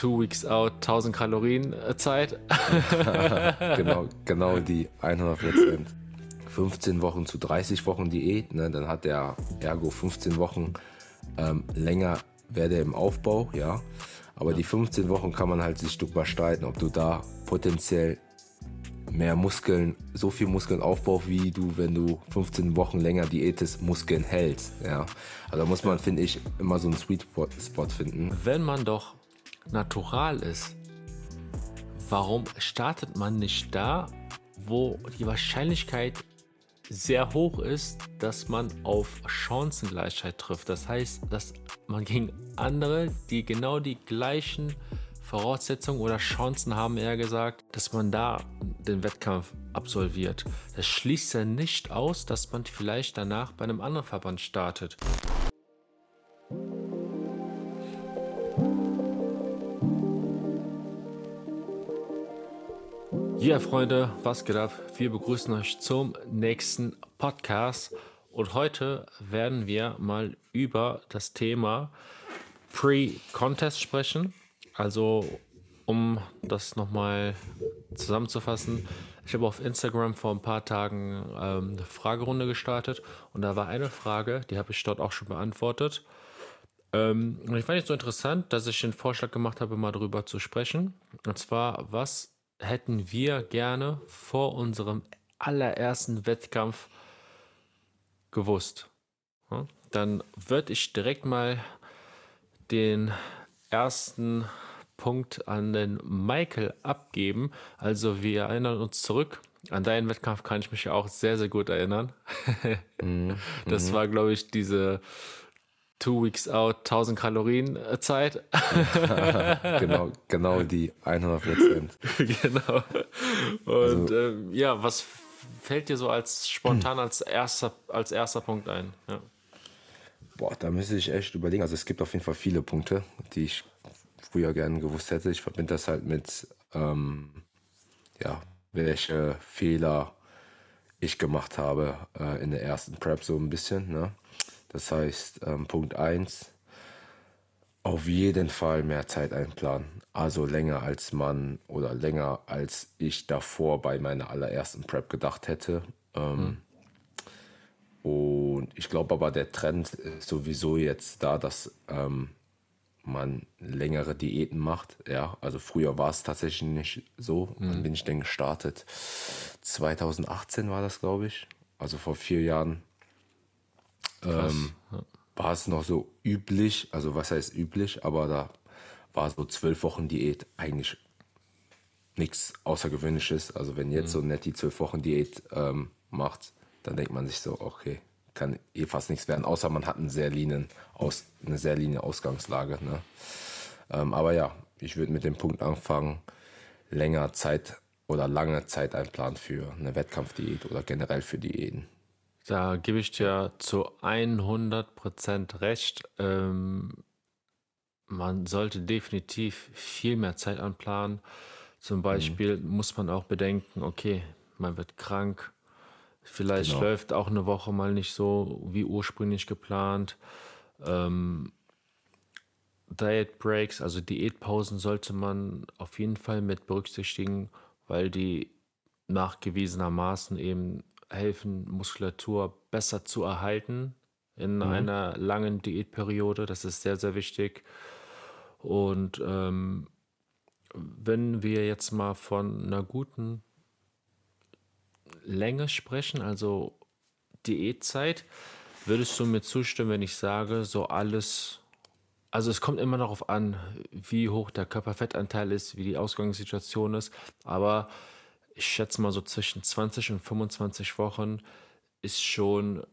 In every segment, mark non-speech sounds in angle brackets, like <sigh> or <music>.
Two Weeks Out, 1000 Kalorien äh, Zeit. <laughs> genau, <laughs> genau die 100 Prozent. 15 Wochen zu 30 Wochen Diät, ne, dann hat der ergo 15 Wochen ähm, länger werde im Aufbau, ja. Aber ja. die 15 Wochen kann man halt sich drüber streiten, ob du da potenziell mehr Muskeln, so viel Muskeln aufbaust, wie du, wenn du 15 Wochen länger diätest, Muskeln hältst. Ja. Also da muss man, finde ich, immer so einen Sweet Spot finden. Wenn man doch natural ist, warum startet man nicht da, wo die Wahrscheinlichkeit sehr hoch ist, dass man auf Chancengleichheit trifft. Das heißt, dass man gegen andere, die genau die gleichen Voraussetzungen oder Chancen haben, eher gesagt, dass man da den Wettkampf absolviert. Das schließt ja nicht aus, dass man vielleicht danach bei einem anderen Verband startet. Ja, Freunde, was geht ab? Wir begrüßen euch zum nächsten Podcast und heute werden wir mal über das Thema Pre-Contest sprechen. Also, um das nochmal zusammenzufassen, ich habe auf Instagram vor ein paar Tagen ähm, eine Fragerunde gestartet und da war eine Frage, die habe ich dort auch schon beantwortet. Ähm, und ich fand es so interessant, dass ich den Vorschlag gemacht habe, mal darüber zu sprechen. Und zwar, was hätten wir gerne vor unserem allerersten Wettkampf gewusst. Dann würde ich direkt mal den ersten Punkt an den Michael abgeben. Also wir erinnern uns zurück. An deinen Wettkampf kann ich mich ja auch sehr, sehr gut erinnern. <laughs> Mhm. das war, glaube ich, diese Two Weeks Out, 1000 Kalorien äh, Zeit. <laughs> genau, genau die 100 Prozent. <laughs> genau. Und also, äh, ja, was fällt dir so als spontan als erster, als erster Punkt ein? Ja. Boah, da müsste ich echt überlegen. Also es gibt auf jeden Fall viele Punkte, die ich früher gerne gewusst hätte. Ich verbinde das halt mit, ähm, ja, welche Fehler ich gemacht habe äh, in der ersten Prep so ein bisschen. Ne? Das heißt, ähm, Punkt 1, auf jeden Fall mehr Zeit einplanen. Also länger als man oder länger als ich davor bei meiner allerersten Prep gedacht hätte. Ähm, hm. Und ich glaube aber, der Trend ist sowieso jetzt da, dass ähm, man längere Diäten macht. Ja, also früher war es tatsächlich nicht so. Hm. Wann bin ich denn gestartet? 2018 war das, glaube ich. Also vor vier Jahren ähm, ja. war es noch so üblich, also was heißt üblich, aber da war so zwölf Wochen Diät eigentlich nichts Außergewöhnliches. Also wenn jetzt mhm. so Netty zwölf Wochen Diät ähm, macht, dann denkt man sich so, okay, kann eh fast nichts werden, außer man hat einen sehr leanen Aus, eine sehr linie Ausgangslage. Ne? Ähm, aber ja, ich würde mit dem Punkt anfangen, länger Zeit oder lange Zeit einplanen für eine Wettkampfdiät oder generell für Diäten. Da gebe ich dir zu 100% recht. Ähm, man sollte definitiv viel mehr Zeit anplanen. Zum mhm. Beispiel mhm. muss man auch bedenken, okay, man wird krank. Vielleicht genau. läuft auch eine Woche mal nicht so wie ursprünglich geplant. Ähm, Diet Breaks, also Diätpausen sollte man auf jeden Fall mit berücksichtigen, weil die nachgewiesenermaßen eben helfen, Muskulatur besser zu erhalten in mhm. einer langen Diätperiode. Das ist sehr, sehr wichtig. Und ähm, wenn wir jetzt mal von einer guten Länge sprechen, also Diätzeit, würdest du mir zustimmen, wenn ich sage, so alles, also es kommt immer darauf an, wie hoch der Körperfettanteil ist, wie die Ausgangssituation ist, aber ich schätze mal so zwischen 20 und 25 Wochen ist schon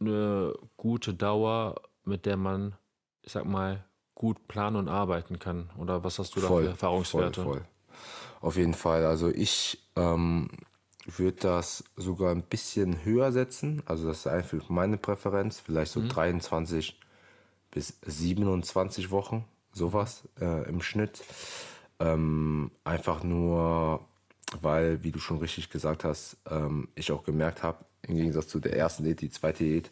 eine gute Dauer, mit der man, ich sag mal, gut planen und arbeiten kann. Oder was hast du voll, da für Erfahrungswerte? Voll, voll. Auf jeden Fall. Also ich ähm, würde das sogar ein bisschen höher setzen. Also das ist einfach meine Präferenz. Vielleicht so mhm. 23 bis 27 Wochen, sowas äh, im Schnitt. Ähm, einfach nur, weil, wie du schon richtig gesagt hast, ähm, ich auch gemerkt habe, im Gegensatz zu der ersten Diät, die zweite Diät,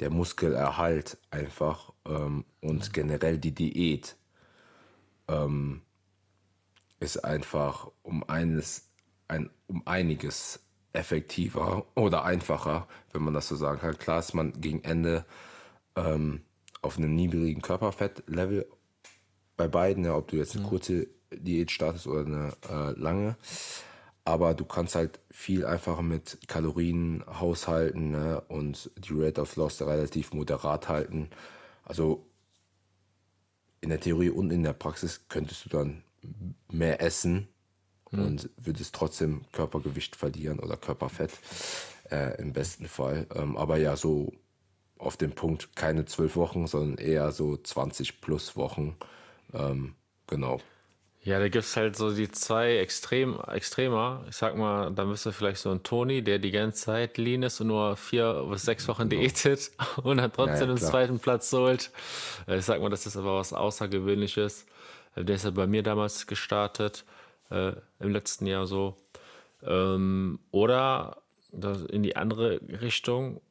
der Muskelerhalt einfach ähm, und generell die Diät ähm, ist einfach um eines, ein, um einiges effektiver <laughs> oder einfacher, wenn man das so sagen kann. Klar ist man gegen Ende ähm, auf einem niedrigen Körperfettlevel bei beiden, ja, ob du jetzt eine kurze Diät startest oder eine äh, lange. Aber du kannst halt viel einfacher mit Kalorien haushalten ne? und die Rate of Loss relativ moderat halten. Also in der Theorie und in der Praxis könntest du dann mehr essen und würdest trotzdem Körpergewicht verlieren oder Körperfett äh, im besten Fall. Ähm, aber ja, so auf den Punkt keine zwölf Wochen, sondern eher so 20 plus Wochen. Ähm, genau. Ja, da gibt es halt so die zwei Extrem, Extremer. Ich sag mal, da müsste vielleicht so ein Toni, der die ganze Zeit lean ist und nur vier bis sechs Wochen diätet <laughs> und dann trotzdem Ja, ja, den zweiten Platz holt. Äh, Ich sag mal, das ist aber was Außergewöhnliches. Äh, Der ist ja bei mir damals gestartet, äh, im letzten Jahr so. Ähm, oder in die andere Richtung,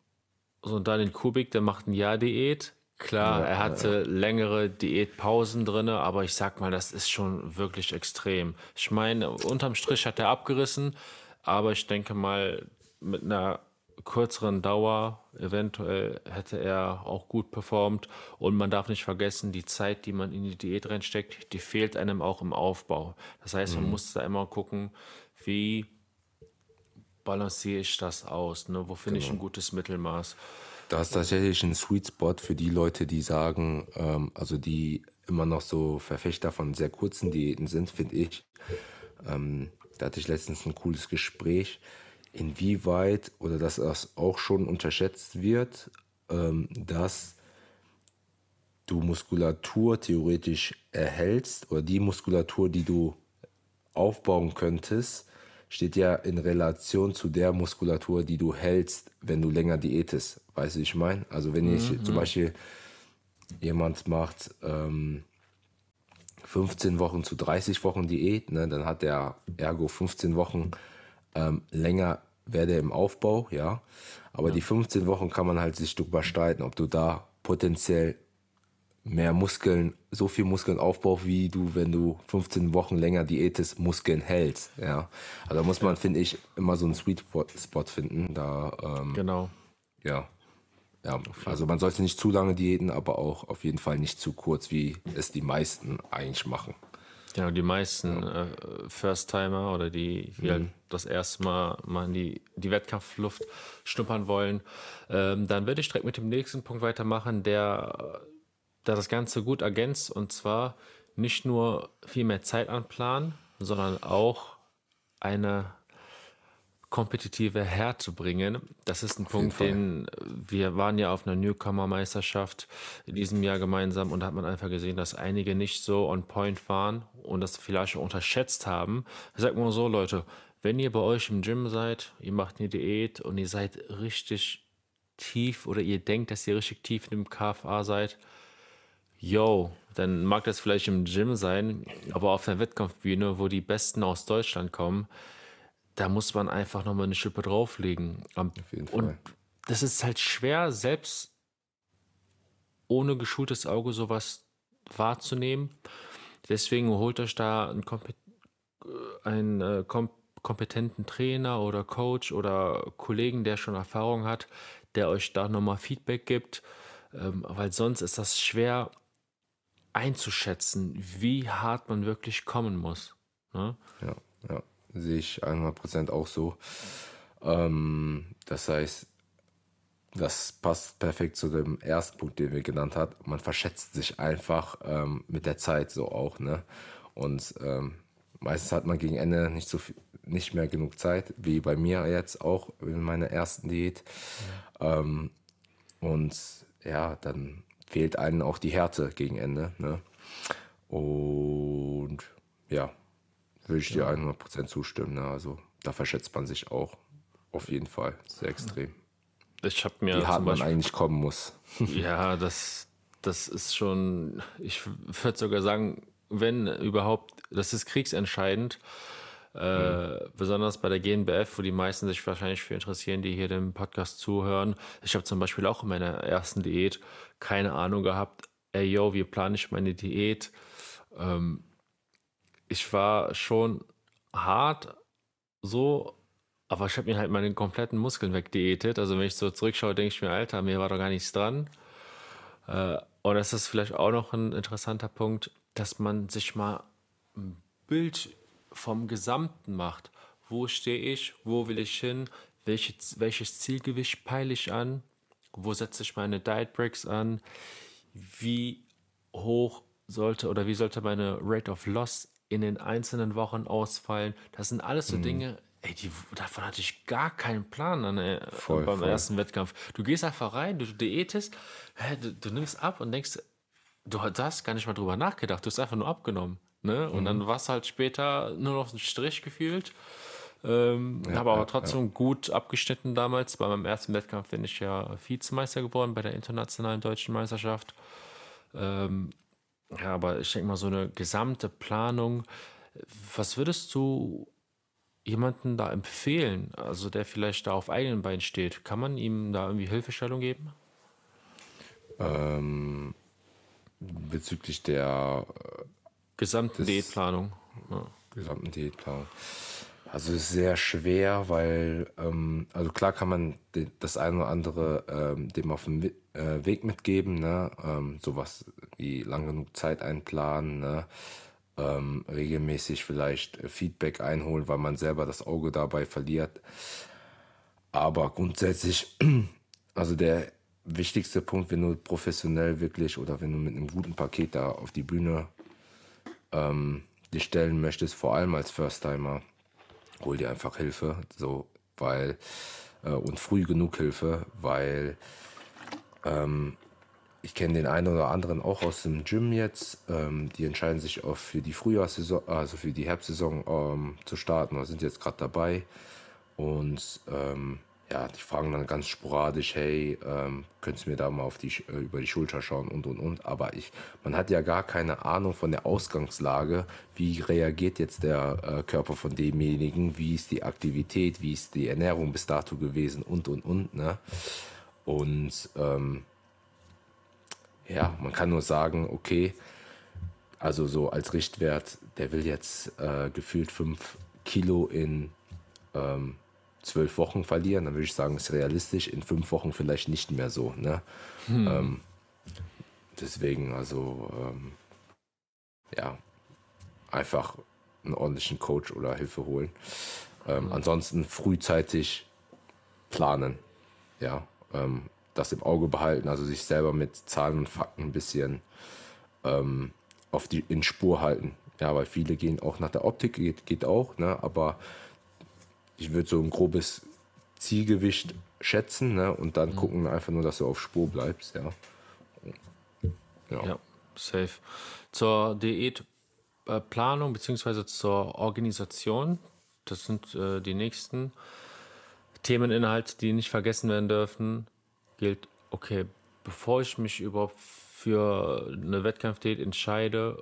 so ein Daniel Kubik, der macht ein Jahr Diät. Klar, er hatte längere Diätpausen drin, aber ich sag mal, das ist schon wirklich extrem. Ich meine, unterm Strich hat er abgerissen, aber ich denke mal, mit einer kürzeren Dauer eventuell hätte er auch gut performt. Und man darf nicht vergessen, die Zeit, die man in die Diät reinsteckt, die fehlt einem auch im Aufbau. Das heißt, man muss da immer gucken, wie balanciere ich das aus? Ne? Wo finde ich ein gutes Mittelmaß? Da ist tatsächlich ein Sweet Spot für die Leute, die sagen, ähm, also die immer noch so Verfechter von sehr kurzen Diäten sind, finde ich. Ähm, da hatte ich letztens ein cooles Gespräch, inwieweit oder dass das auch schon unterschätzt wird, ähm, dass du Muskulatur theoretisch erhältst oder die Muskulatur, die du aufbauen könntest, steht ja in Relation zu der Muskulatur, die du hältst, wenn du länger diätest. Weißt du, wie ich meine? Also wenn ich zum Beispiel jemand macht ähm, 15 Wochen zu 30 Wochen Diät, ne, dann hat der ergo 15 Wochen ähm, länger werde im Aufbau, ja. Aber die 15 Wochen kann man halt sich drüber streiten, ob du da potenziell mehr Muskeln, so viel Muskeln aufbaust, wie du, wenn du 15 Wochen länger diätest, Muskeln hältst. Ja. Also da muss man, finde ich, immer so einen Sweet Spot- finden. Da, ähm, Genau. ja. Ja, also man sollte nicht zu lange diäten, aber auch auf jeden Fall nicht zu kurz, wie es die meisten eigentlich machen. Genau, die meisten äh, First-Timer oder die, die halt das erste Mal, mal in die, die Wettkampfluft schnuppern wollen. Ähm, dann werde ich direkt mit dem nächsten Punkt weitermachen, der, der das Ganze gut ergänzt und zwar nicht nur viel mehr Zeit anplanen, sondern auch eine kompetitive Härte bringen. Das ist ein Punkt, Fall. den wir waren ja auf einer Newcomer-Meisterschaft in diesem Jahr gemeinsam und da hat man einfach gesehen, dass einige nicht so on point waren und das vielleicht auch unterschätzt haben. Ich sag mal so, Leute, wenn ihr bei euch im Gym seid, ihr macht eine Diät und ihr seid richtig tief oder ihr denkt, dass ihr richtig tief in dem KFA seid, yo, dann mag das vielleicht im Gym sein, aber auf der Wettkampfbühne, wo die Besten aus Deutschland kommen, da muss man einfach nochmal eine Schippe drauflegen. Auf jeden Und Fall. das ist halt schwer, selbst ohne geschultes Auge sowas wahrzunehmen. Deswegen holt euch da einen, kompet einen äh, kom kompetenten Trainer oder Coach oder Kollegen, der schon Erfahrung hat, der euch da nochmal Feedback gibt, ähm, weil sonst ist das schwer einzuschätzen, wie hart man wirklich kommen muss. Ne? Ja, ja, sehe ich 100% auch so. Ähm, das heißt, das passt perfekt zu dem ersten Punkt, den wir genannt haben. Man verschätzt sich einfach ähm, mit der Zeit so auch, ne? Und ähm, meistens hat man gegen Ende nicht so viel, nicht mehr genug Zeit, wie bei mir jetzt auch in meiner ersten Diät. Ähm, und ja, dann fehlt einem auch die Härte gegen Ende, ne? Und ja, würde ich dir 100% zustimmen. Ne? Also da verschätzt man sich auch. Auf jeden Fall. Sehr extrem. Ich habe mir Wie hart zum man Beispiel eigentlich kommen muss. <laughs> Ja, das, das ist schon, ich würde sogar sagen, wenn überhaupt, das ist kriegsentscheidend. Äh, Besonders bei der GNBF, wo die meisten sich wahrscheinlich für interessieren, die hier den Podcast zuhören. Ich habe zum Beispiel auch in meiner ersten Diät keine Ahnung gehabt, ey yo, wie plane ich meine Diät? Ähm, ich war schon hart so, aber ich habe mir halt meine kompletten Muskeln wegdiätet. Also wenn ich so zurückschaue, denke ich mir, Alter, mir war doch gar nichts dran. Äh, und das ist vielleicht auch noch ein interessanter Punkt, dass man sich mal ein Bild vom Gesamten macht. Wo stehe ich? Wo will ich hin? Welche, welches Zielgewicht peile ich an? Wo setze ich meine Diet Breaks an? Wie hoch sollte oder wie sollte meine Rate of Loss in den einzelnen Wochen ausfallen? Das sind alles so mhm. Dinge, ey, die, davon hatte ich gar keinen Plan an, äh, voll, beim voll. ersten Wettkampf. Du gehst einfach rein, du diätest, hä, du, du, nimmst ab und denkst, du hast gar nicht mal drüber nachgedacht, du hast einfach nur abgenommen. Ne? Und mhm. dann war es halt später nur noch ein Strich gefühlt. Ähm, ja, habe aber trotzdem ja. gut abgeschnitten damals. Bei meinem ersten Wettkampf bin ich ja Vizemeister geworden bei der internationalen deutschen Meisterschaft. Ähm, ja, aber ich denke mal, so eine gesamte Planung. Was würdest du jemanden da empfehlen, also der vielleicht da auf eigenen Beinen steht? Kann man ihm da irgendwie Hilfestellung geben? Ähm, bezüglich der äh, gesamten Diätplanung. Ja. Gesamten Diätplanung. Also ist sehr schwer, weil, ähm, also klar kann man das eine oder andere ähm, dem auf dem äh, Weg mitgeben, ne? Ähm, sowas wie lang genug Zeit einplanen, ne? ähm, regelmäßig vielleicht Feedback einholen, weil man selber das Auge dabei verliert. Aber grundsätzlich, <clears throat> also der wichtigste Punkt, wenn du professionell wirklich oder wenn du mit einem guten Paket da auf die Bühne ähm, dich stellen möchtest, vor allem als First-Timer, hol dir einfach Hilfe, so, weil, äh, und früh genug Hilfe, weil ähm, ich kenne den einen oder anderen auch aus dem Gym jetzt. Ähm, die entscheiden sich auch für die Frühjahrssaison, also für die Herbstsaison ähm, zu starten oder sind jetzt gerade dabei. Und ähm, ja, die fragen dann ganz sporadisch, hey, ähm, könntest du mir da mal auf die, äh, über die Schulter schauen und und und. Aber ich, man hat ja gar keine Ahnung von der Ausgangslage, wie reagiert jetzt der äh, Körper von demjenigen, wie ist die Aktivität, wie ist die Ernährung bis dato gewesen und und und. Ne? Und ähm, ja, man kann nur sagen, okay, also so als Richtwert, der will jetzt äh, gefühlt fünf Kilo in ähm, zwölf Wochen verlieren, dann würde ich sagen, ist realistisch. In fünf Wochen vielleicht nicht mehr so. Ne? Hm. Ähm, deswegen, also ähm, ja, einfach einen ordentlichen Coach oder Hilfe holen. Ähm, hm. Ansonsten frühzeitig planen. Ja, ähm, das im Auge behalten, also sich selber mit Zahlen und Fakten ein bisschen ähm, auf die in Spur halten. Ja, weil viele gehen auch nach der Optik, geht, geht auch, ne? aber ich würde so ein grobes Zielgewicht schätzen ne? und dann mhm. gucken einfach nur, dass du auf Spur bleibst. Ja, ja. ja safe. Zur Diätplanung bzw. zur Organisation, das sind äh, die nächsten Themeninhalte, die nicht vergessen werden dürfen, gilt, okay, bevor ich mich überhaupt für eine Wettkampfdiät entscheide,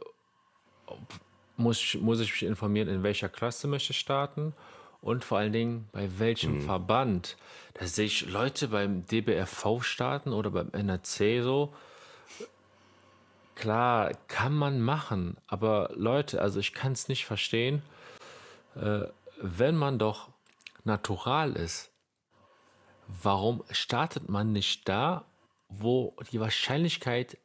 muss ich, muss ich mich informieren, in welcher Klasse möchte ich starten und vor allen Dingen bei welchem mhm. Verband. Da sehe ich Leute beim DBRV starten oder beim NRC so. Klar, kann man machen, aber Leute, also ich kann es nicht verstehen, äh, wenn man doch natural ist, warum startet man nicht da, wo die Wahrscheinlichkeit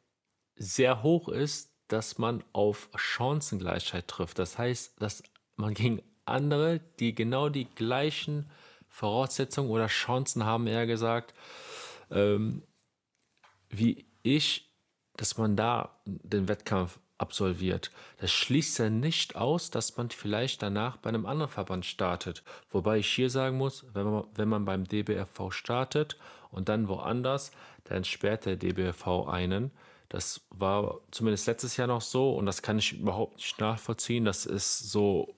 sehr hoch ist, dass man auf Chancengleichheit trifft. Das heißt, dass man gegen andere, die genau die gleichen Voraussetzungen oder Chancen haben, eher gesagt, ähm, wie ich, dass man da den Wettkampf absolviert. Das schließt ja nicht aus, dass man vielleicht danach bei einem anderen Verband startet. Wobei ich hier sagen muss, wenn man, wenn man beim DBFV startet und dann woanders, dann sperrt der DBFV einen. Das war zumindest letztes Jahr noch so und das kann ich überhaupt nicht nachvollziehen. Das ist so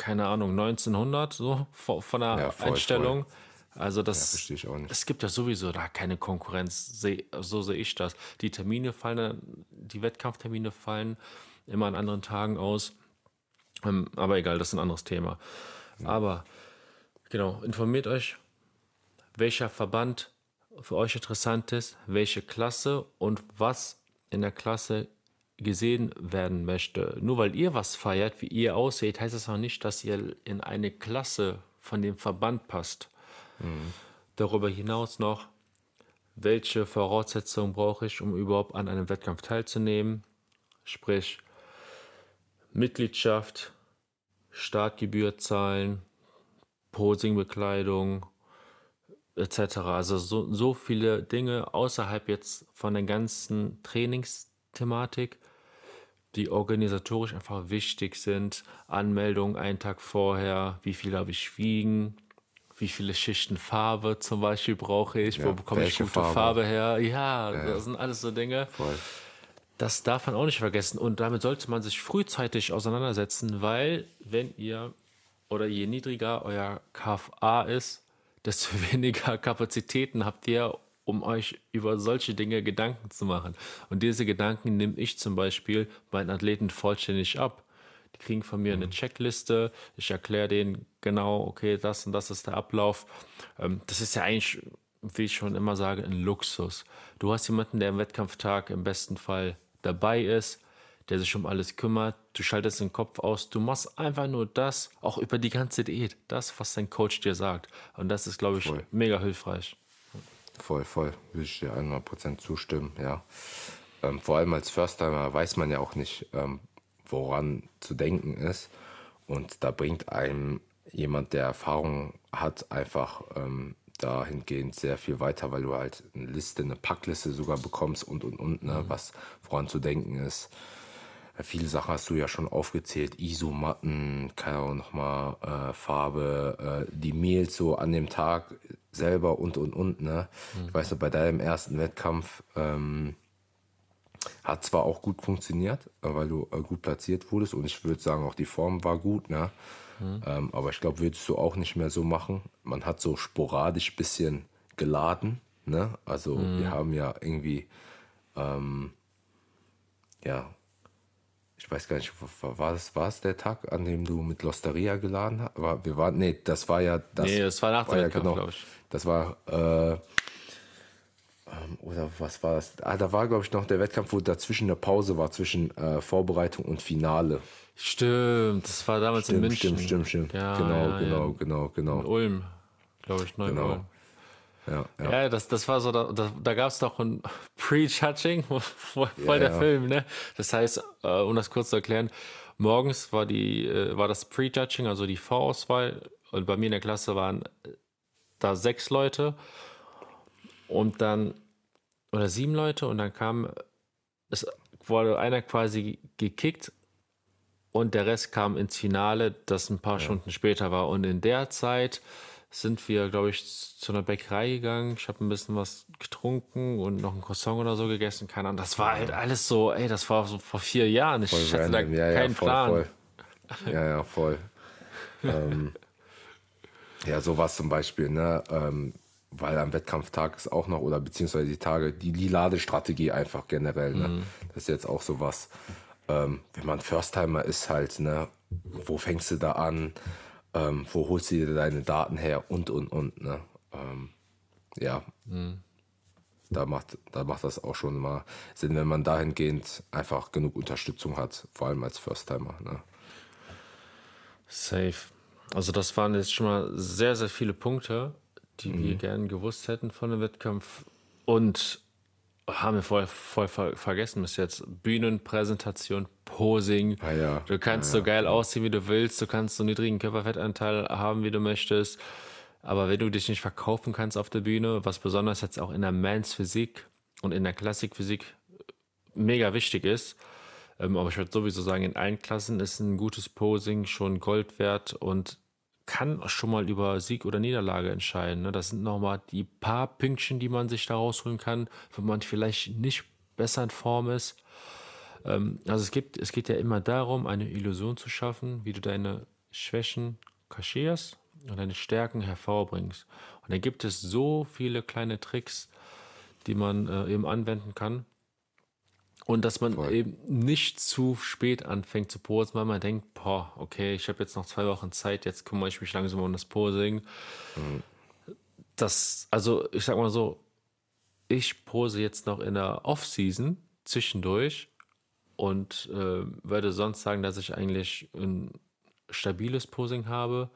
keine Ahnung, 1900 so von der ja, voll, Einstellung. Voll. Also das, ja, es gibt ja sowieso da keine Konkurrenz, so sehe ich das. Die Termine fallen, die Wettkampftermine fallen immer an anderen Tagen aus. Ähm, aber egal, das ist ein anderes Thema. Aber genau, informiert euch, welcher Verband für euch interessant ist, welche Klasse und was in der Klasse gesehen werden möchte. Nur weil ihr was feiert, wie ihr aussieht, heißt das auch nicht, dass ihr in eine Klasse von dem Verband passt. Mhm. Darüber hinaus noch, welche Voraussetzungen brauche ich, um überhaupt an einem Wettkampf teilzunehmen? Sprich, Mitgliedschaft, Startgebühr zahlen, Posingbekleidung etc. Also so, so viele Dinge außerhalb jetzt von der ganzen Trainingsthematik, die organisatorisch einfach wichtig sind. Anmeldung einen Tag vorher, wie viel habe ich wiegen, wie viele Schichten Farbe zum Beispiel brauche ich, ja, wo bekomme ich gute Farbe, Farbe her. Ja, ja, das sind alles so Dinge. Voll. Das darf man auch nicht vergessen. Und damit sollte man sich frühzeitig auseinandersetzen, weil wenn ihr oder je niedriger euer KFA ist, desto <laughs> weniger Kapazitäten habt ihr, um euch über solche Dinge Gedanken zu machen. Und diese Gedanken nehme ich zum Beispiel meinen Athleten vollständig ab. Die kriegen von mir mhm. eine Checkliste. Ich erkläre denen genau, okay, das und das ist der Ablauf. Ähm, das ist ja eigentlich, wie ich schon immer sage, ein Luxus. Du hast jemanden, der im Wettkampftag im besten Fall dabei ist, der sich um alles kümmert. Du schaltest den Kopf aus. Du machst einfach nur das, auch über die ganze Diät, das, was dein Coach dir sagt. Und das ist, glaube ich, voll. mega hilfreich. Voll, voll. Will ich dir 100% zustimmen, ja. Ähm, vor allem als First-Timer weiß man ja auch nicht, ähm, woran zu denken ist. Und da bringt einem jemand, der Erfahrung hat, einfach ähm, dahingehend sehr viel weiter, weil du halt eine Liste, eine Packliste sogar bekommst und und und, ne, mhm. was woran zu denken ist. Viele Sachen hast du ja schon aufgezählt, Isomatten, keine Ahnung, nochmal äh, Farbe, äh, die Meals so an dem Tag selber und und und. Ne? Mhm. Ich weiß noch, bei deinem ersten Wettkampf ähm, hat zwar auch gut funktioniert, äh, weil du äh, gut platziert wurdest und ich würde sagen, auch die Form war gut, ne? Mhm. Ähm, aber ich glaube, würdest du auch nicht mehr so machen. Man hat so sporadisch bisschen geladen, ne? Also mhm. wir haben ja irgendwie, ähm, ja, ich weiß gar nicht, war es, war es der Tag, an dem du mit Losteria geladen hast? War, wir waren, nee, das war ja das. Nee, das war nach dem ja, genau, glaube ich. Das war, äh, ähm, oder was war das? Ah, da war, glaube ich, noch der Wettkampf, wo dazwischen eine Pause war, zwischen äh, Vorbereitung und Finale. Stimmt, das war damals stimmt, in München. Stimmt, stimmt, stimmt. Ja, genau, ja, genau, ja. genau, genau. In Ulm, glaube ich, neu genau. Ja, ja. ja, das, das war so, da, da, da gab es noch ein Pre-Judging, <laughs> voll ja, der Film, ne? Das heißt, äh, um das kurz zu erklären, morgens war, die, äh, war das Pre-Judging, also die Vorauswahl, und bei mir in der Klasse waren äh, da sechs Leute und dann, oder sieben Leute, und dann kam, es wurde einer quasi gekickt und der Rest kam ins Finale, das ein paar. Stunden später war. Und in der Zeit sind wir, glaube ich, zu einer Bäckerei gegangen. Ich habe ein bisschen was getrunken und noch ein Croissant oder so gegessen. Keine Ahnung. Das war halt alles so, ey, das war so vor vier Jahren. Ich voll hatte random. da ja, keinen ja, voll, Plan. Voll. Ja, ja, voll. ähm, <laughs> ja, sowas zum Beispiel, ne? Ähm, weil am Wettkampftag ist auch noch, oder beziehungsweise die Tage, die, die Ladestrategie einfach generell, ne? Mhm. Das ist jetzt auch sowas ähm, wenn man First-Timer ist halt, ne, wo fängst du da an, ähm, wo holst du dir deine Daten her und, und, und, ne. Ähm, ja. Mhm. Da macht, da macht das auch schon mal Sinn, wenn man dahingehend einfach genug Unterstützung hat, vor allem als First-Timer. Ne? Safe. Also das waren jetzt schon mal sehr, sehr viele Punkte, die mhm. wir gerne gewusst hätten von dem Wettkampf. Und haben wir voll, voll vergessen bis jetzt. Bühnenpräsentation, Posing. Ah, ja. Du kannst ah, ja. so geil aussehen, wie du willst. Du kannst so niedrigen Körperfettanteil haben, wie du möchtest. Aber wenn du dich nicht verkaufen kannst auf der Bühne, was besonders jetzt auch in der Mans Physik und in der Klassikphysik mega wichtig ist, ähm, aber ich würde sowieso sagen, in allen Klassen ist ein gutes Posing schon Gold wert und kann schon mal über Sieg oder Niederlage entscheiden. Ne? Das sind nochmal die paar Pünktchen, die man sich da rausholen kann, wenn man vielleicht nicht besser in Form ist. Ähm, also es, gibt, es geht ja immer darum, eine Illusion zu schaffen, wie du deine Schwächen kaschierst und deine Stärken hervorbringst. Und da gibt es so viele kleine Tricks, die man äh, eben anwenden kann. Und dass man Voll. eben nicht zu spät anfängt zu posen, weil man denkt, boah, okay, ich habe jetzt noch zwei Wochen Zeit, jetzt kümmere ich mich langsam um das Posing. Mhm. Das, also ich sag mal so, ich pose jetzt noch in der Off-Season zwischendurch und äh, würde sonst sagen, dass ich eigentlich ein stabiles Posing habe.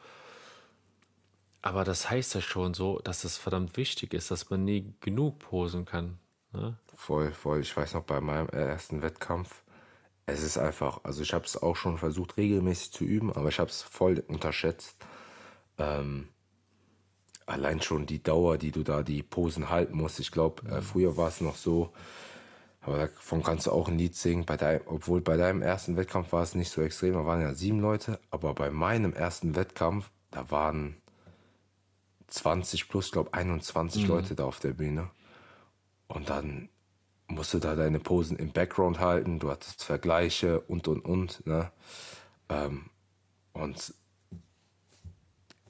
Aber das heißt ja schon so, dass es verdammt wichtig ist, dass man nie genug posen kann. Ne? Voll, voll. Ich weiß noch bei meinem ersten Wettkampf, es ist einfach, also ich habe es auch schon versucht regelmäßig zu üben, aber ich habe es voll unterschätzt. Ähm, allein schon die Dauer, die du da die Posen halten musst. Ich glaube, äh, früher war es noch so, aber davon kannst du auch ein Lied singen. Bei deinem, obwohl bei deinem ersten Wettkampf war es nicht so extrem, da waren ja sieben Leute, aber bei meinem ersten Wettkampf, da waren 20 plus, ich glaube 21 mhm. Leute da auf der Bühne. Und dann musst du da deine Posen im Background halten, du hattest Vergleiche und und und. Ne? Ähm, und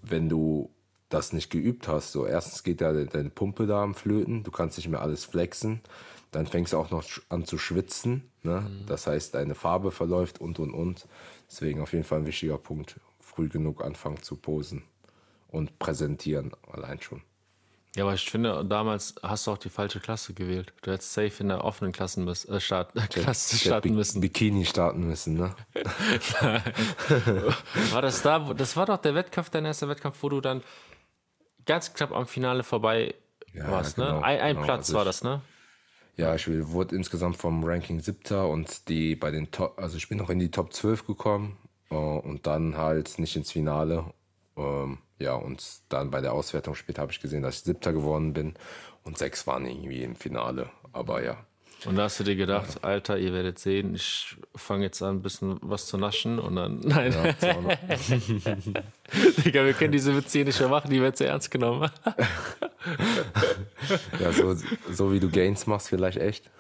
wenn du das nicht geübt hast, so erstens geht da deine Pumpe da am Flöten, du kannst nicht mehr alles flexen, dann fängst du auch noch an zu schwitzen, ne? Mhm. das heißt deine Farbe verläuft und und und. Deswegen auf jeden Fall ein wichtiger Punkt, früh genug anfangen zu posen und präsentieren allein schon. Ja, aber ich finde, damals hast du auch die falsche Klasse gewählt. Du hättest safe in der offenen Klassen müssen, äh, start, <laughs> Klasse starten Bi müssen. Bikini starten müssen, ne? <laughs> war das da? Das war doch der Wettkampf, dein erster Wettkampf, wo du dann ganz knapp am Finale vorbei ja, warst, ne? genau, ne? Ein, ein genau. Platz also war das, ne? Ja, ich wurde insgesamt vom Ranking siebter und die bei den Top, also ich bin noch in die Top 12 gekommen uh, und dann halt nicht ins Finale. Ähm, ja, und dann bei der Auswertung später habe ich gesehen, dass ich Siebter geworden bin und sechs waren irgendwie im Finale. Aber ja. Und da hast du dir gedacht, ja. Alter, ihr werdet sehen, ich fange jetzt an, ein bisschen was zu naschen und dann. <laughs> Nein. Ja, <laughs> Digga, wir können diese Witze nicht mehr machen, die wird sehr ernst genommen. <laughs> ja, so, so wie du Gains machst, vielleicht echt.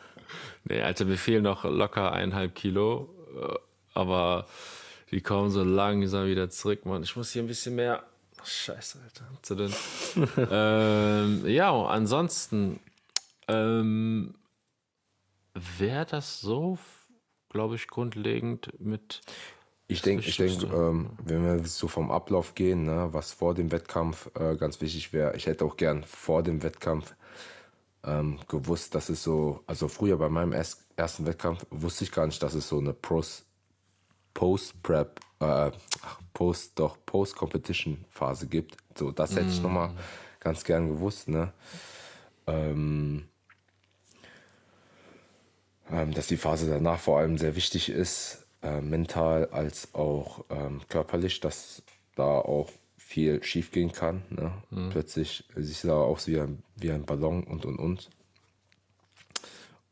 Nee, Alter, mir fehlen noch locker eineinhalb Kilo. Äh, aber die kommen so langsam wieder zurück, Mann. Ich muss hier ein bisschen mehr Scheiße, Alter. Zu dünn. <laughs> ähm, ja, ansonsten ähm, wäre das so, glaube ich, grundlegend mit. Ich denke, ich denk, ähm, wenn wir so vom Ablauf gehen, ne, was vor dem Wettkampf äh, ganz wichtig wäre, ich hätte auch gern vor dem Wettkampf ähm, gewusst, dass es so, also früher bei meinem ersten Wettkampf wusste ich gar nicht, dass es so eine Post-Prep, äh, Post, doch Post-Competition-Phase gibt. So, das hätte mm. ich nochmal ganz gern gewusst, ne? Ähm, ähm, dass die Phase danach vor allem sehr wichtig ist, äh, mental als auch ähm, körperlich, dass da auch viel schief gehen kann. Ne? Mhm. Plötzlich du da aus wie ein, wie ein Ballon und und und.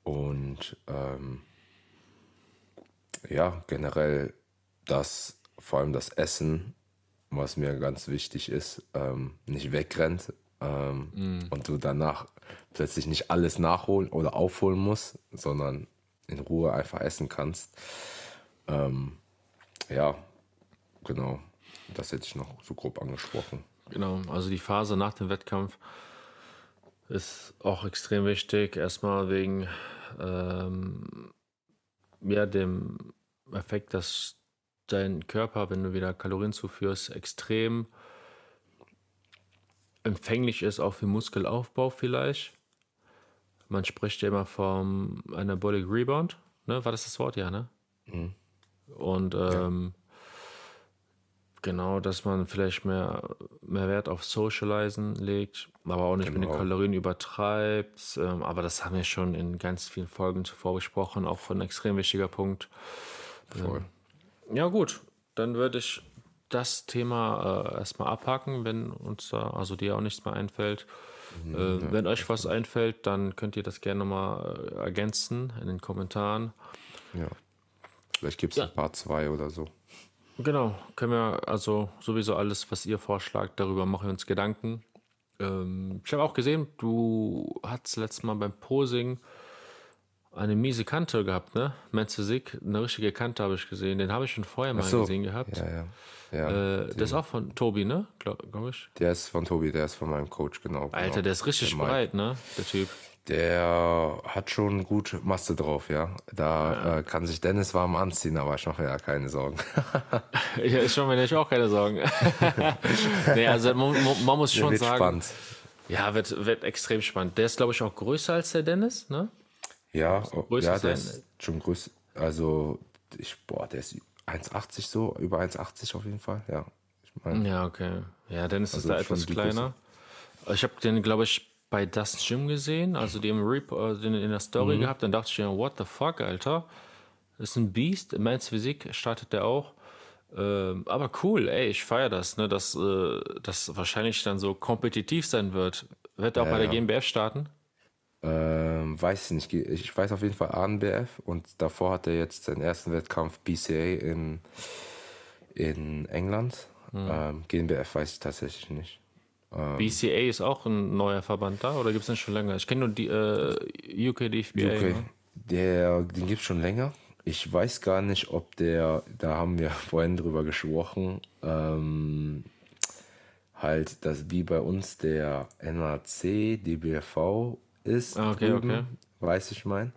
Und ähm, ja, generell das, vor allem das Essen, was mir ganz wichtig ist, ähm, nicht wegrennt ähm, mm. und du danach plötzlich nicht alles nachholen oder aufholen musst, sondern in Ruhe einfach essen kannst. Ähm, ja, genau. Das hätte ich noch so grob angesprochen. Genau, also die Phase nach dem Wettkampf ist auch extrem wichtig. Erstmal wegen ähm, ja, dem Effekt, dass dein Körper, wenn du wieder Kalorien zuführst, extrem empfänglich ist auch für Muskelaufbau vielleicht. Man spricht ja immer vom Anabolic Rebound, ne? War das das Wort? Ja, ne? Mhm. Und ähm, ja. genau, dass man vielleicht mehr, mehr Wert auf Socializen legt, aber auch nicht genau. mit den genau. Kalorien übertreibt. Ähm, aber das haben wir schon in ganz vielen Folgen zuvor besprochen, auch von ein extrem wichtiger Punkt. Voll. Ähm, ja, gut. Dann würde ich das Thema äh, erstmal abhaken, wenn uns da, also dir auch nichts mehr einfällt. Mhm, äh. Wenn euch was einfällt, dann könnt ihr das gerne nochmal äh, ergänzen in den Kommentaren. Ja. Vielleicht gibt es ja. ein Part 2 oder so. Genau, können wir also sowieso alles, was ihr vorschlagt, darüber machen wir uns Gedanken. Ähm, ich habe auch gesehen, du hattest letztes Mal beim Posing eine miese Kante gehabt, ne? Menzesik, eine richtige Kante habe ich gesehen. Den habe ich schon vorher mal so. gesehen gehabt. Ja, ja. ja äh, der ist auch von Tobi, ne? Glaube glaub ich. Der ist von Tobi, der ist von meinem Coach, genau. Alter, genau. der ist richtig der breit, ne? Der Typ. Der hat schon gut Maste drauf, ja. Da ja. Äh, kann sich Dennis warm anziehen, aber ich mache ja keine Sorgen. <laughs> ja, ich mache mir auch keine Sorgen. <laughs> nee, also man, man muss schon sagen. Spannend. Ja, wird, wird extrem spannend. Der ist, glaube ich, auch größer als der Dennis, ne? Ja, oh, ja der ist schon größer. Also, ich, boah, der ist 1,80 so, über 1,80 auf jeden Fall, ja. Ich mein, Ja, okay. Ja, dann ist es Also da schon etwas kleiner. Ich habe den, glaube ich, bei Das Gym gesehen, also dem Rep äh, den in der Story Mhm. gehabt. Dann dachte ich mir, what the fuck, Alter? Das ist ein Beast. In Mainz Physik startet der auch. Ähm, aber cool, ey, ich feiere das, ne, dass äh, das wahrscheinlich dann so kompetitiv sein wird. Wird er auch bei der ja. GmbF starten? Ähm, weiß ich nicht. Ich weiß auf jeden Fall ANBF und davor hat er jetzt seinen ersten Wettkampf BCA in, in England. Ähm, GmbF weiß ich tatsächlich nicht. Ähm. BCA ist auch ein neuer Verband da oder gibt es den schon länger? Ich kenne nur die äh, UK DFBA. Okay, Ne? der, den gibt es schon länger. Ich weiß gar nicht, ob der, da haben wir <laughs> vorhin drüber gesprochen, ähm, halt, dass wie bei uns der NAC, DBFV ist, Ah, okay, drüben, okay. weiß ich mein.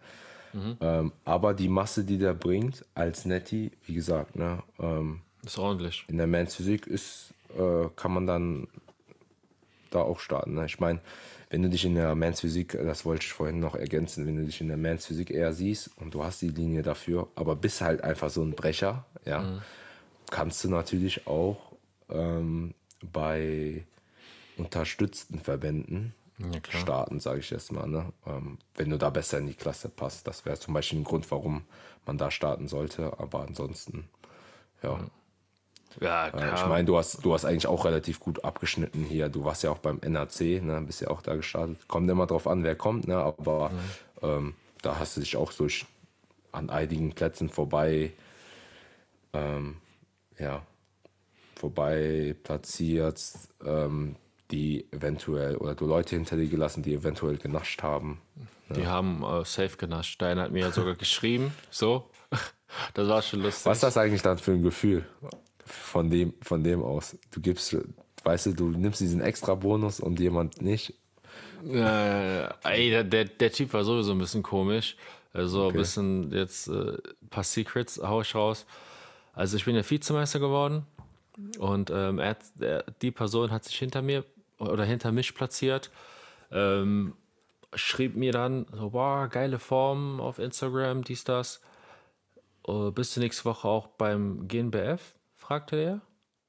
Ähm, aber die Masse, die der bringt als Netty, wie gesagt, ne, ähm, Ist ordentlich. in der Men's Physik ist, äh, kann man dann da auch starten. Ne? Ich meine, wenn du dich in der Men's Physik, das wollte ich vorhin noch ergänzen, wenn du dich in der Men's Physik eher siehst und du hast die Linie dafür, aber bist halt einfach so ein Brecher, ja, kannst du natürlich auch ähm, bei unterstützten Verbänden Ja, starten, sage ich jetzt mal. Ne? Ähm, wenn du da besser in die Klasse passt. Das wäre zum Beispiel ein Grund, warum man da starten sollte. Aber ansonsten, ja. Ja, Äh, klar. Ich meine, du hast, du hast eigentlich auch relativ gut abgeschnitten hier. Du warst ja auch beim NAC, ne? bist ja auch da gestartet. Kommt immer drauf an, wer kommt, ne? aber ähm, da hast du dich auch durch an einigen Plätzen vorbei, ähm, ja, vorbei platziert, ähm, die eventuell, oder du Leute hinter dir gelassen, die eventuell genascht haben. Die haben äh, safe genascht. Stein hat mir ja sogar geschrieben. So. <laughs> Das war schon lustig. Was ist das eigentlich dann für ein Gefühl von dem, von dem aus? Du gibst, weißt du, du nimmst diesen extra Bonus und jemand nicht. Äh, ey, der, der, Typ war sowieso ein bisschen komisch. Also ein bisschen jetzt äh, ein paar Secrets hau ich raus. Also ich bin ja Vizemeister geworden und ähm, er er, die Person hat sich hinter mir oder hinter mich platziert. Ähm, schrieb mir dann so, boah, geile Form auf Instagram, dies, das. Äh, bist du nächste Woche auch beim GNBF? fragte er.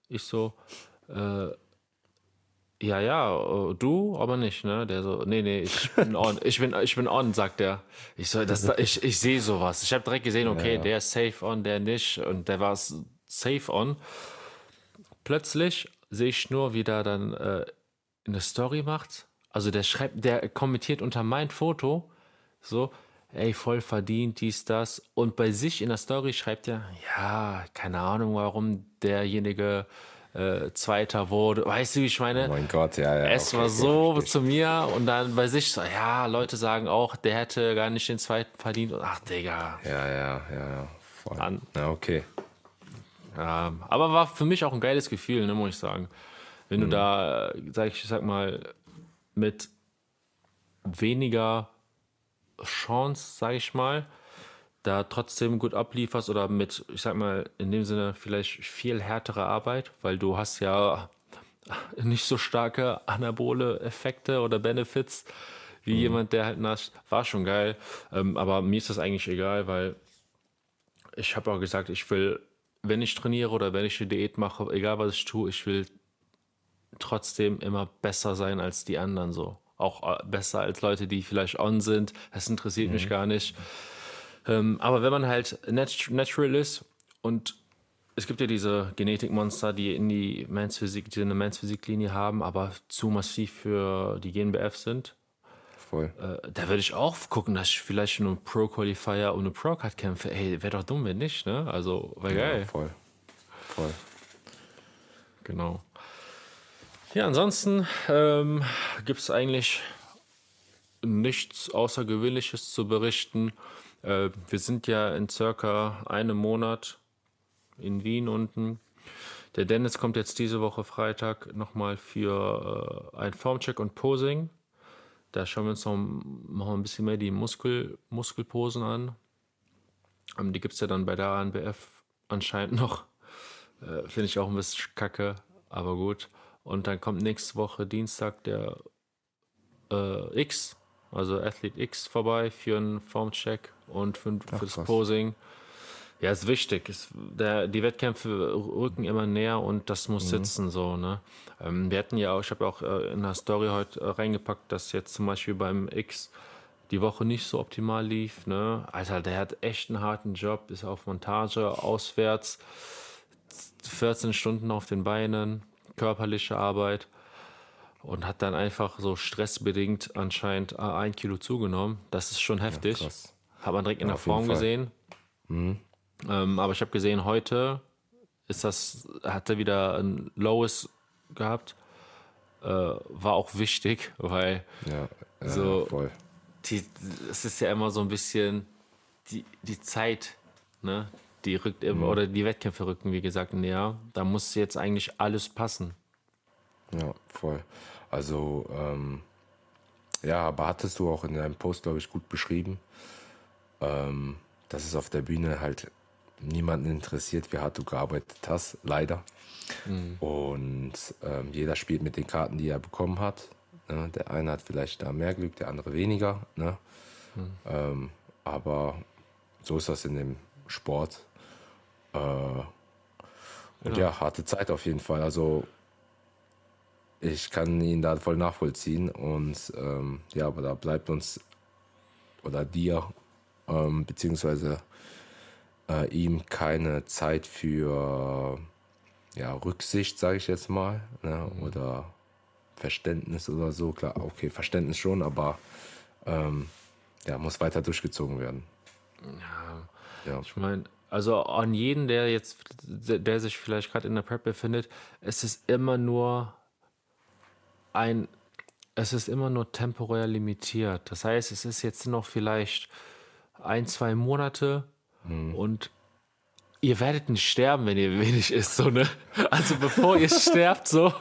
Ich so, äh, ja, ja, äh, du, aber nicht, ne? Der so, nee, nee, ich bin on, <laughs> ich bin, ich bin on, sagt er. Ich so, das, ich, ich sehe sowas. Ich habe direkt gesehen, okay, der ist safe on, der nicht, und der war safe on. Plötzlich sehe ich nur, wie der dann äh, eine Story macht. Also der schreibt, der kommentiert unter mein Foto, so, ey, voll verdient, dies, das. Und bei sich in der Story schreibt er, ja, keine Ahnung, warum derjenige äh, Zweiter wurde. Weißt du, wie ich meine? Oh mein Gott, ja, ja. Es okay, war so verstehe zu mir und dann bei sich so, ja, Leute sagen auch, der hätte gar nicht den zweiten verdient. Und ach, Digga. Ja, ja, ja, ja. Voll. An- Ja, okay. Ja, aber war für mich auch ein geiles Gefühl, ne, muss ich sagen. Wenn Mhm. du da, sag ich, sag mal, mit weniger Chance, sag ich mal, da trotzdem gut ablieferst oder mit, ich sag mal, in dem Sinne vielleicht viel härtere Arbeit, weil du hast ja nicht so starke anabole Effekte oder Benefits wie jemand, der halt nascht. War schon geil, ähm, aber mir ist das eigentlich egal, weil ich habe auch gesagt, ich will, wenn ich trainiere oder wenn ich eine Diät mache, egal was ich tue, ich will trotzdem immer besser sein als die anderen so. Auch äh, besser als Leute, die vielleicht on sind. Das interessiert mich gar nicht. Ähm, aber wenn man halt nat natural ist und es gibt ja diese Genetikmonster, die in die Mans Physik, die eine Mans Physik-Linie haben, aber zu massiv für die GNBF sind, Voll. äh, da würde ich auch gucken, dass ich vielleicht einem Pro-Qualifier um eine Pro-Card kämpfe. Ey, wäre doch dumm, wenn nicht, ne? Also, wäre geil. Ja, voll. Voll. Genau. Ja, ansonsten ähm, gibt es eigentlich nichts Außergewöhnliches zu berichten. Äh, wir sind ja in circa einem Monat in Wien unten. Der Dennis kommt jetzt diese Woche Freitag nochmal für äh, ein Formcheck und Posing. Da schauen wir uns noch ein bisschen mehr die Muskel, Muskelposen an. Ähm, die gibt es ja dann bei der ANBF anscheinend noch. Äh, Finde ich auch ein bisschen kacke, aber gut. Und dann kommt nächste Woche Dienstag der äh, X, also Athlete X, vorbei für einen Formcheck und für, Ach, für das krass. Posing. Ja, ist wichtig. Ist, der, die Wettkämpfe rücken immer näher und das muss sitzen so. Ne? Ähm, wir hatten ja auch, ich habe auch äh, in der Story heute äh, reingepackt, dass jetzt zum Beispiel beim X die Woche nicht so optimal lief. Ne? Alter, der hat echt einen harten Job, ist auf Montage, auswärts, 14 Stunden auf den Beinen, körperliche Arbeit und hat dann einfach so stressbedingt anscheinend äh, ein Kilo zugenommen. Das ist schon heftig. krass. Hat man direkt in Ja, der Form gesehen. Ähm, aber ich habe gesehen, heute ist das, hat er wieder ein Lowes gehabt. Äh, war auch wichtig, weil Ja, ja So- voll. die, es ist ja immer so ein bisschen die, die Zeit, ne? Die rückt immer, oder die Wettkämpfe rücken, wie gesagt, näher. Da muss jetzt eigentlich alles passen. Ja, voll. Also, ähm, ja, aber hattest du auch in deinem Post, glaube ich, gut beschrieben, ähm, dass es auf der Bühne halt niemanden interessiert, wie hart du gearbeitet hast, leider. Und ähm, jeder spielt mit den Karten, die er bekommen hat. Ne? Der eine hat vielleicht da mehr Glück, der andere weniger. Ne? Ähm, aber so ist das in dem Sport. Äh, und ja, harte Zeit auf jeden Fall. Also ich kann ihn da voll nachvollziehen und ähm, ja, aber da bleibt uns oder dir ähm, beziehungsweise äh, ihm keine Zeit für ja, Rücksicht, sage ich jetzt mal, ne? oder Verständnis oder so. Klar, okay, Verständnis schon, aber ähm, ja, muss weiter durchgezogen werden. Ja, Ich meine, also an jeden, der jetzt, der sich vielleicht gerade in der Prep befindet, es ist immer nur ein, es ist immer nur temporär limitiert. Das heißt, es ist jetzt noch vielleicht ein, zwei Monate und ihr werdet nicht sterben, wenn ihr wenig isst, so, ne? Also bevor ihr <laughs> sterbt, so,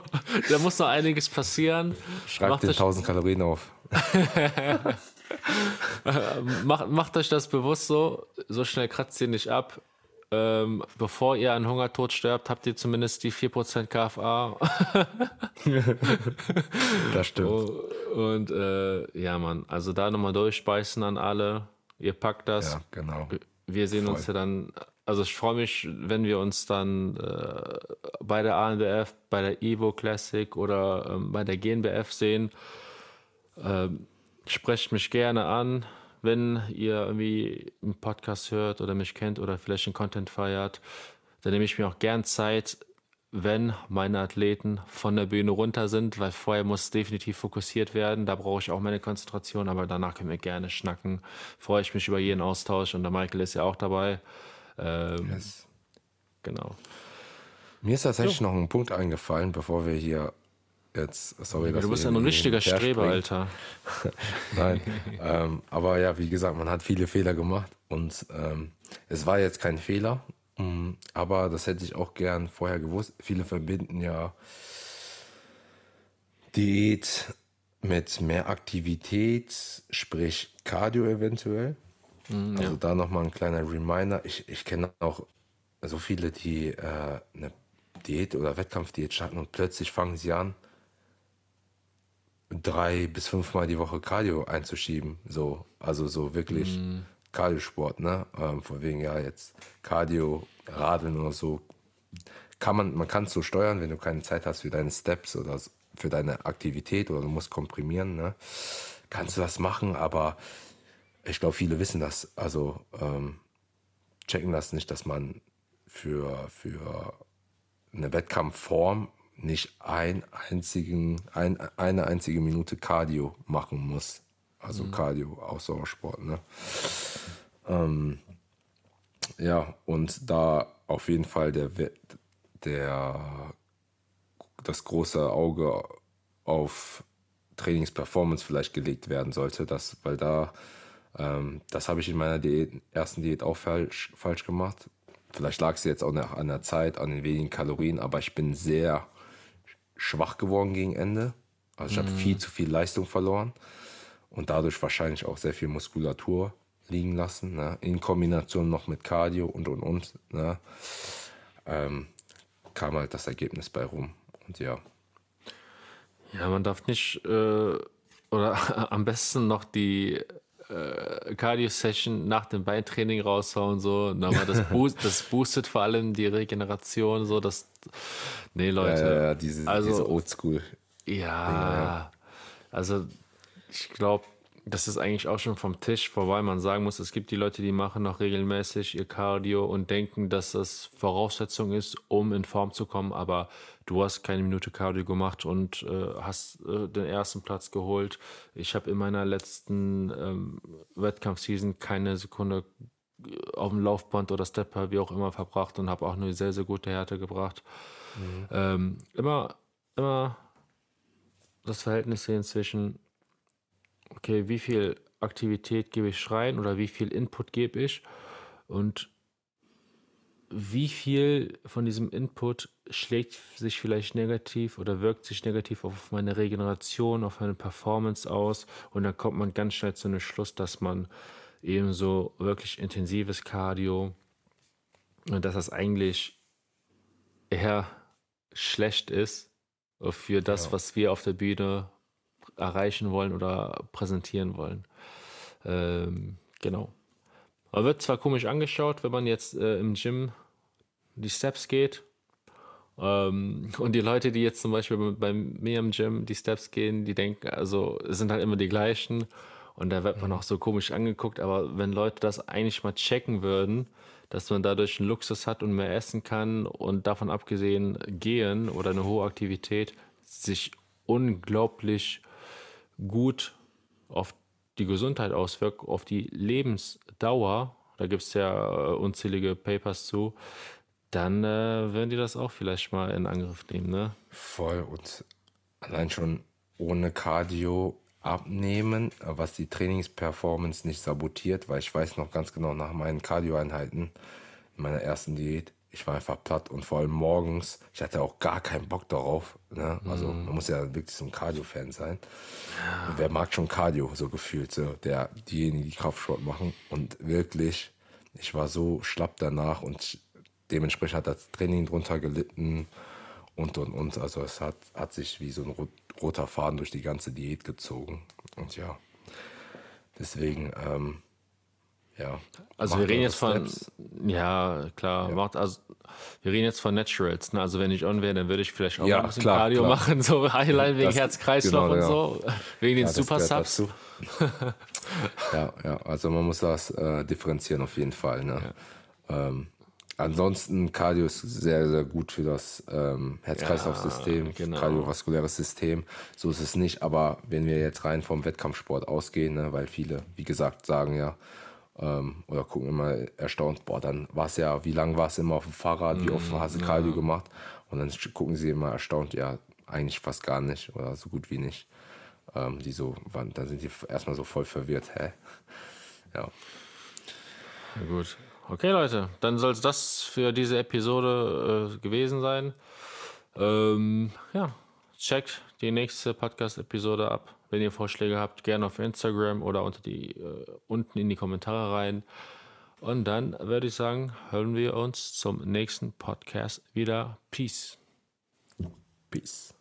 da muss noch einiges passieren. Schreibt euch- 1000 Kalorien auf. <laughs> <laughs> macht, macht euch das bewusst so, so schnell kratzt ihr nicht ab. Ähm, bevor ihr an Hungertod sterbt, habt ihr zumindest die 4% KFA. <laughs> Das stimmt. <laughs> Und äh, ja, Mann, also da nochmal durchbeißen an alle. Ihr packt das. Ja, genau. Wir sehen uns ja dann, also ich freue mich, wenn wir uns dann äh, bei der ANBF, bei der Evo Classic oder ähm, bei der GNBF sehen. Ähm, sprecht mich gerne an, wenn ihr irgendwie einen Podcast hört oder mich kennt oder vielleicht den Content feiert. Dann nehme ich mir auch gern Zeit, wenn meine Athleten von der Bühne runter sind, weil vorher muss definitiv fokussiert werden. Da brauche ich auch meine Konzentration, aber danach können wir gerne schnacken. Freue ich mich über jeden Austausch und der Michael ist ja auch dabei. Ähm, Yes. Genau. Mir ist tatsächlich noch ein Punkt eingefallen, bevor wir hier jetzt, sorry, dass Du bist ja ein richtiger Streber. Alter. <laughs> Nein, ähm, aber ja, wie gesagt, man hat viele Fehler gemacht und ähm, es war jetzt kein Fehler, mm, aber das hätte ich auch gern vorher gewusst. Viele verbinden ja Diät mit mehr Aktivität, sprich Cardio eventuell. also da nochmal ein kleiner Reminder. Ich, ich kenne auch so viele, die äh, eine Diät oder Wettkampfdiät starten und plötzlich fangen sie an, drei bis fünfmal die Woche Cardio einzuschieben. So, also so wirklich Cardio-Sport, ne? Ähm, von wegen ja jetzt Cardio, Radeln oder so. Kann man, man kann es so steuern, wenn du keine Zeit hast für deine Steps oder für deine Aktivität oder du musst komprimieren, ne? Kannst du das machen, aber ich glaube, viele wissen das, also ähm, checken das nicht, dass man für, für eine Wettkampfform nicht ein einzigen, ein, eine einzige Minute Cardio machen muss. Also Cardio, Ausdauersport. Ne? Ähm, ja, und da auf jeden Fall der, der, das große Auge auf Trainingsperformance vielleicht gelegt werden sollte, das, weil da, ähm, das habe ich in meiner Diät, ersten Diät auch falsch, falsch gemacht. Vielleicht lag es jetzt auch nach an der Zeit, an den wenigen Kalorien, aber ich bin sehr schwach geworden gegen Ende. Also ich habe viel zu viel Leistung verloren und dadurch wahrscheinlich auch sehr viel Muskulatur liegen lassen, ne? in Kombination noch mit Cardio und und und. Ne? Ähm, kam halt das Ergebnis bei rum. Und ja, Ja, man darf nicht, äh, oder <laughs> am besten noch die äh, Cardio-Session nach dem Beintraining raushauen, so. Nochmal das, <laughs> Boost, das boostet vor allem die Regeneration, so. Das, nee, Leute. Ja, ja, diese, also, diese Oldschool. Ja, ja, also ich glaube, das ist eigentlich auch schon vom Tisch, wobei man sagen muss, es gibt die Leute, die machen noch regelmäßig ihr Cardio und denken, dass das Voraussetzung ist, um in Form zu kommen, aber du hast keine Minute Cardio gemacht und äh, hast äh, den ersten Platz geholt. Ich habe in meiner letzten ähm, Wettkampfseason keine Sekunde auf dem Laufband oder Stepper, wie auch immer, verbracht und habe auch eine sehr, sehr gute Härte gebracht. Mhm. Ähm, immer, immer das Verhältnis sehen zwischen okay, wie viel Aktivität gebe ich rein oder wie viel Input gebe ich und wie viel von diesem Input schlägt sich vielleicht negativ oder wirkt sich negativ auf meine Regeneration, auf meine Performance aus und dann kommt man ganz schnell zu einem Schluss, dass man eben so wirklich intensives Cardio und dass das eigentlich eher schlecht ist für das, ja. was wir auf der Bühne erreichen wollen oder präsentieren wollen. Ähm, genau. Man wird zwar komisch angeschaut, wenn man jetzt äh, im Gym die Steps geht. Ähm, und die Leute, die jetzt zum Beispiel bei mir im Gym die Steps gehen, die denken, also sind halt immer die gleichen. Und da wird man mhm. auch so komisch angeguckt. Aber wenn Leute das eigentlich mal checken würden, dass man dadurch einen Luxus hat und mehr essen kann und davon abgesehen gehen oder eine hohe Aktivität sich unglaublich gut auf die Gesundheit auswirkt, auf die Lebensdauer, da gibt es ja äh, unzählige Papers zu, dann äh, werden die das auch vielleicht mal in Angriff nehmen. Ne? Voll und allein schon ohne Cardio abnehmen, was die Trainingsperformance nicht sabotiert, weil ich weiß noch ganz genau nach meinen Cardio-Einheiten in meiner ersten Diät, ich war einfach platt und vor allem morgens, ich hatte auch gar keinen Bock darauf. Ne? Also mm. man muss ja wirklich so ein Cardio-Fan sein. Ja. wer mag schon Cardio, so gefühlt, so der, diejenigen, die Kraftsport machen. Und wirklich, ich war so schlapp danach und dementsprechend hat das Training drunter gelitten und und und. Also es hat, hat sich wie so ein roter Faden durch die ganze Diät gezogen. Und ja, deswegen, ähm, ja. Also wir reden jetzt von, Steps. ja klar, ja. macht also wir reden jetzt von Naturals. Ne? Also wenn ich on wäre, dann würde ich vielleicht auch ja, ein bisschen klar, Cardio klar. machen, so <laughs> Highlight wegen Herz-Kreislauf genau, und ja. so, wegen den Super Subs. <laughs> ja, ja, also man muss das äh, differenzieren auf jeden Fall. Ne? Ähm, ansonsten Cardio ist sehr, sehr gut für das ähm, Herz-Kreislauf-System, genau. kardiovaskuläres System. So ist es nicht. Aber wenn wir jetzt rein vom Wettkampfsport ausgehen, ne, weil viele, wie gesagt, sagen ja, ähm, oder gucken immer erstaunt, boah, dann war es ja, wie lange war es immer auf dem Fahrrad, wie oft hast du ja. Cardio gemacht? Und dann gucken sie immer erstaunt, ja, eigentlich fast gar nicht oder so gut wie nicht. Ähm, die so, dann sind die erstmal so voll verwirrt, hä? Ja. Na gut. Okay, Leute, dann soll es das für diese Episode äh, gewesen sein. Ähm, ja, checkt die nächste Podcast-Episode ab. Wenn ihr Vorschläge habt, gerne auf Instagram oder unter die, äh, unten in die Kommentare rein. Und dann würde ich sagen, hören wir uns zum nächsten Podcast wieder. Peace. Peace.